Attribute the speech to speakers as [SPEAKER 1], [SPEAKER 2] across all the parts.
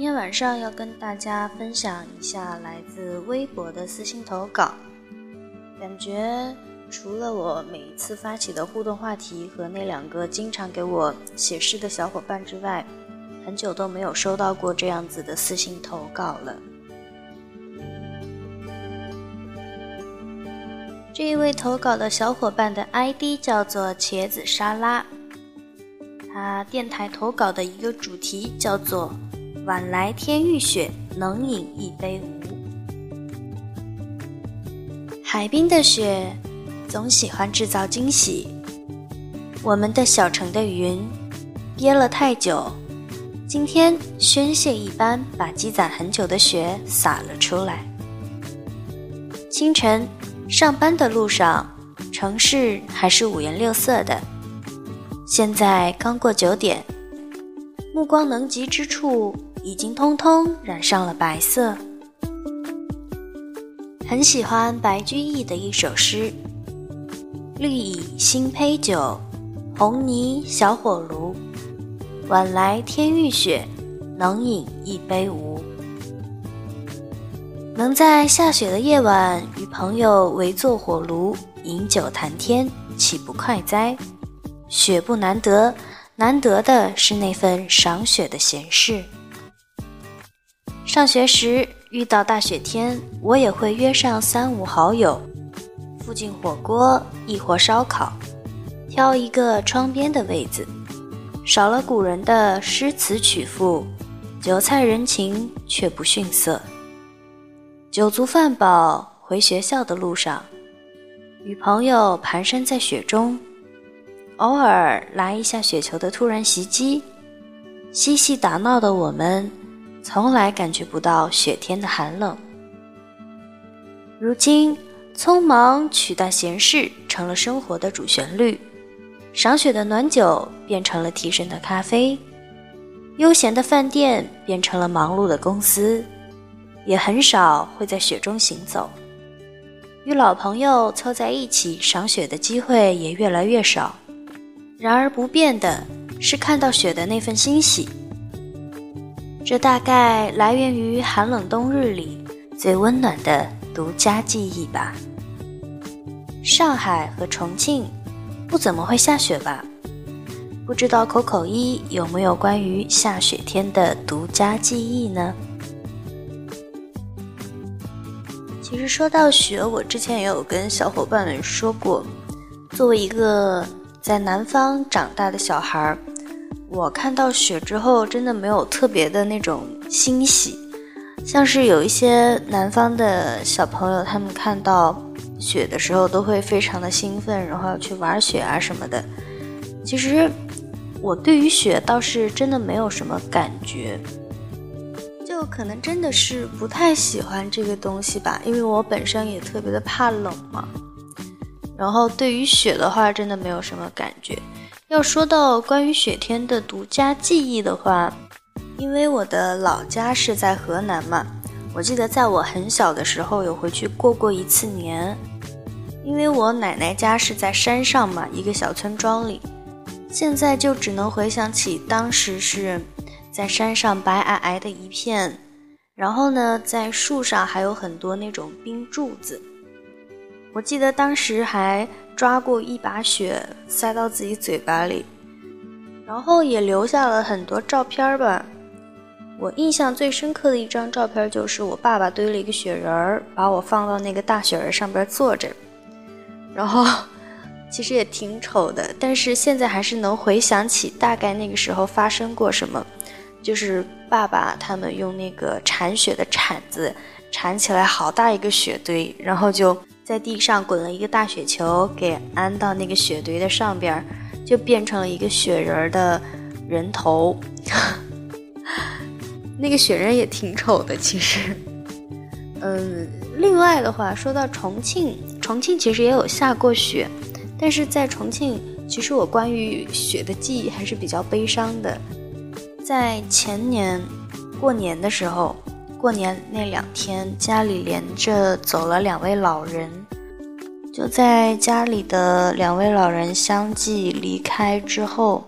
[SPEAKER 1] 今天晚上要跟大家分享一下来自微博的私信投稿。感觉除了我每一次发起的互动话题和那两个经常给我写诗的小伙伴之外，很久都没有收到过这样子的私信投稿了。这一位投稿的小伙伴的 ID 叫做茄子沙拉，他电台投稿的一个主题叫做。晚来天欲雪，能饮一杯无？海滨的雪总喜欢制造惊喜。我们的小城的云憋了太久，今天宣泄一般把积攒很久的雪洒了出来。清晨上班的路上，城市还是五颜六色的。现在刚过九点，目光能及之处。已经通通染上了白色。很喜欢白居易的一首诗：“绿蚁新醅酒，红泥小火炉。晚来天欲雪，能饮一杯无？”能在下雪的夜晚与朋友围坐火炉，饮酒谈天，岂不快哉？雪不难得，难得的是那份赏雪的闲适。上学时遇到大雪天，我也会约上三五好友，附近火锅亦或烧烤，挑一个窗边的位子，少了古人的诗词曲赋，酒菜人情却不逊色。酒足饭饱回学校的路上，与朋友蹒跚在雪中，偶尔来一下雪球的突然袭击，嬉戏打闹的我们。从来感觉不到雪天的寒冷。如今，匆忙取代闲事成了生活的主旋律，赏雪的暖酒变成了提神的咖啡，悠闲的饭店变成了忙碌的公司，也很少会在雪中行走。与老朋友凑在一起赏雪的机会也越来越少。然而不变的是看到雪的那份欣喜。这大概来源于寒冷冬日里最温暖的独家记忆吧。上海和重庆不怎么会下雪吧？不知道口口一有没有关于下雪天的独家记忆呢？其实说到雪，我之前也有跟小伙伴们说过，作为一个在南方长大的小孩儿。我看到雪之后，真的没有特别的那种欣喜，像是有一些南方的小朋友，他们看到雪的时候都会非常的兴奋，然后要去玩雪啊什么的。其实我对于雪倒是真的没有什么感觉，就可能真的是不太喜欢这个东西吧，因为我本身也特别的怕冷嘛。然后对于雪的话，真的没有什么感觉。要说到关于雪天的独家记忆的话，因为我的老家是在河南嘛，我记得在我很小的时候有回去过过一次年。因为我奶奶家是在山上嘛，一个小村庄里，现在就只能回想起当时是在山上白皑皑的一片，然后呢，在树上还有很多那种冰柱子。我记得当时还抓过一把雪塞到自己嘴巴里，然后也留下了很多照片吧。我印象最深刻的一张照片就是我爸爸堆了一个雪人儿，把我放到那个大雪人上边坐着，然后其实也挺丑的，但是现在还是能回想起大概那个时候发生过什么，就是爸爸他们用那个铲雪的铲子铲起来好大一个雪堆，然后就。在地上滚了一个大雪球，给安到那个雪堆的上边，就变成了一个雪人的人头。那个雪人也挺丑的，其实。嗯，另外的话，说到重庆，重庆其实也有下过雪，但是在重庆，其实我关于雪的记忆还是比较悲伤的。在前年过年的时候，过年那两天，家里连着走了两位老人，就在家里的两位老人相继离开之后，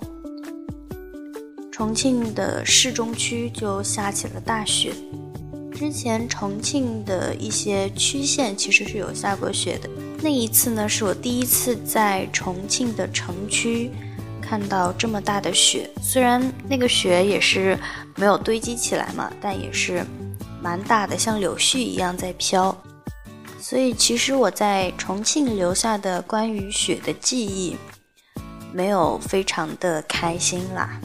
[SPEAKER 1] 重庆的市中区就下起了大雪。之前重庆的一些区县其实是有下过雪的，那一次呢是我第一次在重庆的城区看到这么大的雪，虽然那个雪也是没有堆积起来嘛，但也是蛮大的，像柳絮一样在飘。所以其实我在重庆留下的关于雪的记忆，没有非常的开心啦。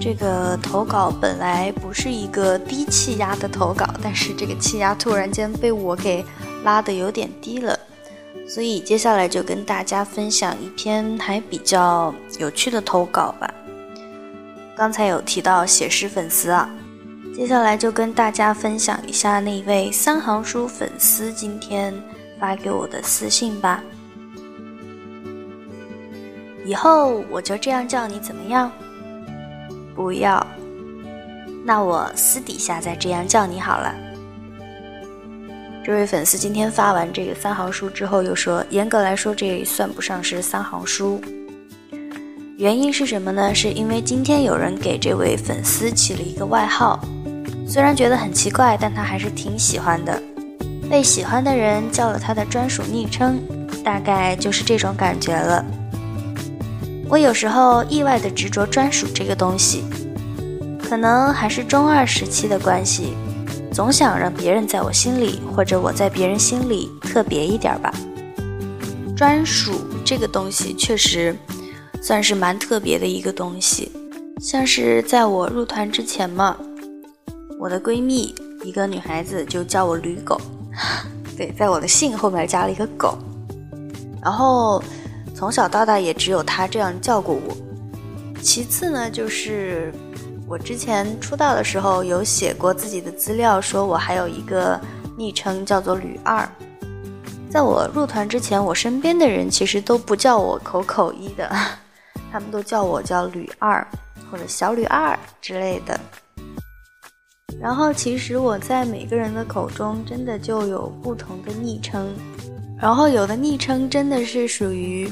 [SPEAKER 1] 这个投稿本来不是一个低气压的投稿，但是这个气压突然间被我给拉的有点低了，所以接下来就跟大家分享一篇还比较有趣的投稿吧。刚才有提到写诗粉丝啊，接下来就跟大家分享一下那位三行书粉丝今天发给我的私信吧。以后我就这样叫你怎么样？不要，那我私底下再这样叫你好了。这位粉丝今天发完这个三行书之后，又说：“严格来说，这算不上是三行书。原因是什么呢？是因为今天有人给这位粉丝起了一个外号，虽然觉得很奇怪，但他还是挺喜欢的。被喜欢的人叫了他的专属昵称，大概就是这种感觉了。”我有时候意外的执着专属这个东西，可能还是中二时期的关系，总想让别人在我心里，或者我在别人心里特别一点吧。专属这个东西确实算是蛮特别的一个东西，像是在我入团之前嘛，我的闺蜜一个女孩子就叫我驴狗，对，在我的姓后面加了一个狗，然后。从小到大也只有他这样叫过我。其次呢，就是我之前出道的时候有写过自己的资料，说我还有一个昵称叫做吕二。在我入团之前，我身边的人其实都不叫我口口一的，他们都叫我叫吕二或者小吕二之类的。然后其实我在每个人的口中真的就有不同的昵称，然后有的昵称真的是属于。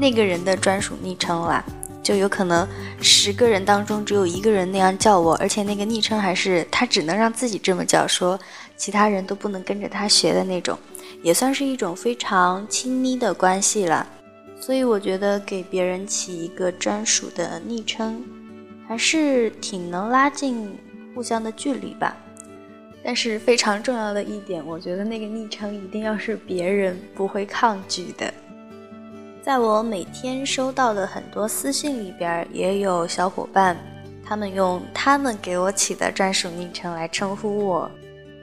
[SPEAKER 1] 那个人的专属昵称啦，就有可能十个人当中只有一个人那样叫我，而且那个昵称还是他只能让自己这么叫，说其他人都不能跟着他学的那种，也算是一种非常亲密的关系了。所以我觉得给别人起一个专属的昵称，还是挺能拉近互相的距离吧。但是非常重要的一点，我觉得那个昵称一定要是别人不会抗拒的。在我每天收到的很多私信里边，也有小伙伴，他们用他们给我起的专属昵称来称呼我，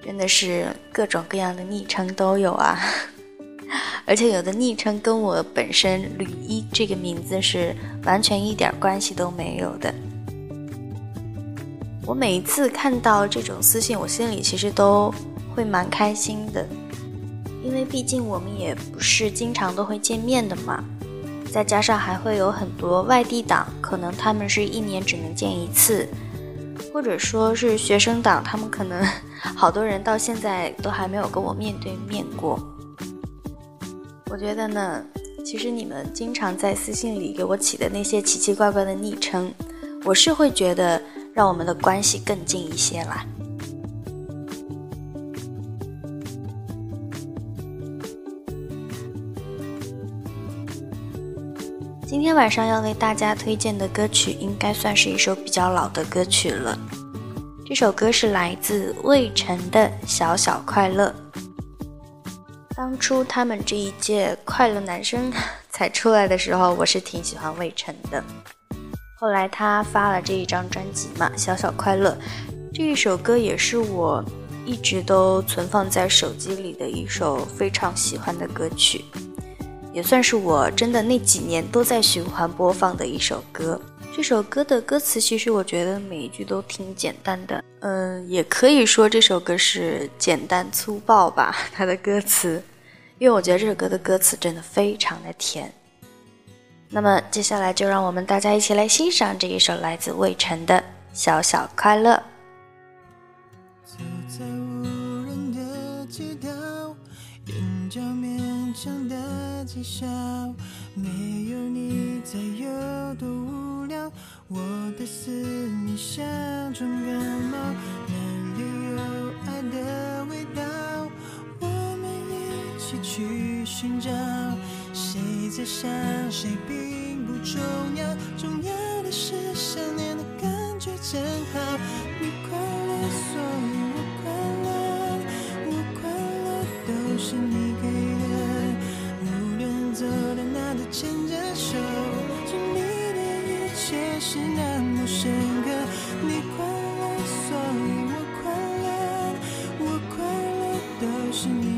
[SPEAKER 1] 真的是各种各样的昵称都有啊！而且有的昵称跟我本身吕一这个名字是完全一点关系都没有的。我每一次看到这种私信，我心里其实都会蛮开心的，因为毕竟我们也不是经常都会见面的嘛。再加上还会有很多外地党，可能他们是一年只能见一次，或者说是学生党，他们可能 好多人到现在都还没有跟我面对面过。我觉得呢，其实你们经常在私信里给我起的那些奇奇怪怪的昵称，我是会觉得让我们的关系更近一些啦。今天晚上要为大家推荐的歌曲，应该算是一首比较老的歌曲了。这首歌是来自魏晨的《小小快乐》。出他们这一届快乐男生 才出来的时候，我是挺喜欢魏晨的。后来他发了这一张专辑嘛，《小小快乐》这一首歌也是我一直都存放在手机里的一首非常喜欢的歌曲。也算是我真的那几年都在循环播放的一首歌。这首歌的歌词其实我觉得每一句都挺简单的，嗯，也可以说这首歌是简单粗暴吧，它的歌词，因为我觉得这首歌的歌词真的非常的甜。那么接下来就让我们大家一起来欣赏这一首来自魏晨的《小小快乐》。
[SPEAKER 2] 走在无人的街道，眼角勉强的介绍，没有你在有多无聊？我的思念像重感冒，哪里有爱的味道？一起去寻找。谁在想谁并不重要，重要的是想念的感觉真好。你快乐，所以我快乐，我快乐都是你给的。无论走到哪都牵着手，经历的一切是那么深刻。你快乐，所以我快乐，我快乐都是你。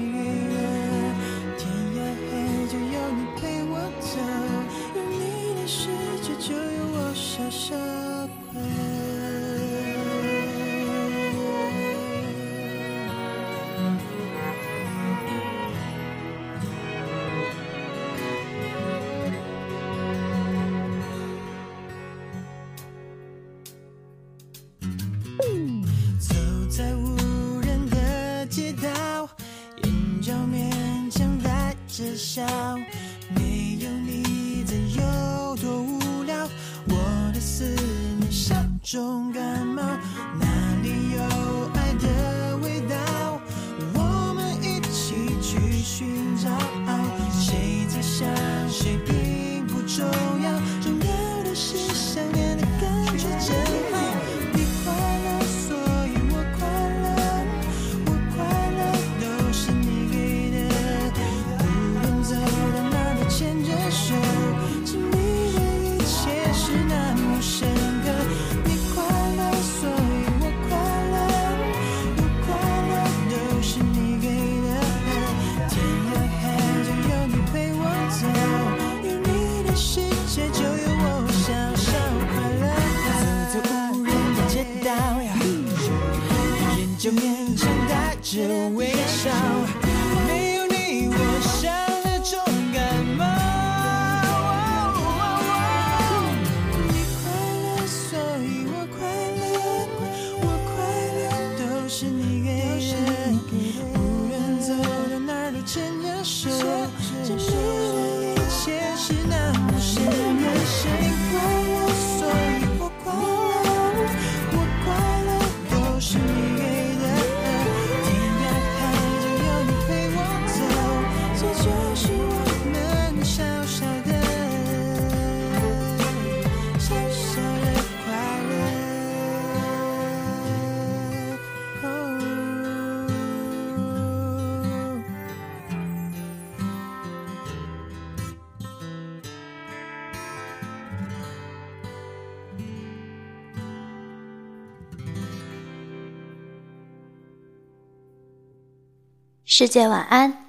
[SPEAKER 2] 着微笑，没有你我像那种感冒。你快乐，所以我快乐，我快乐都是
[SPEAKER 1] 世界晚安，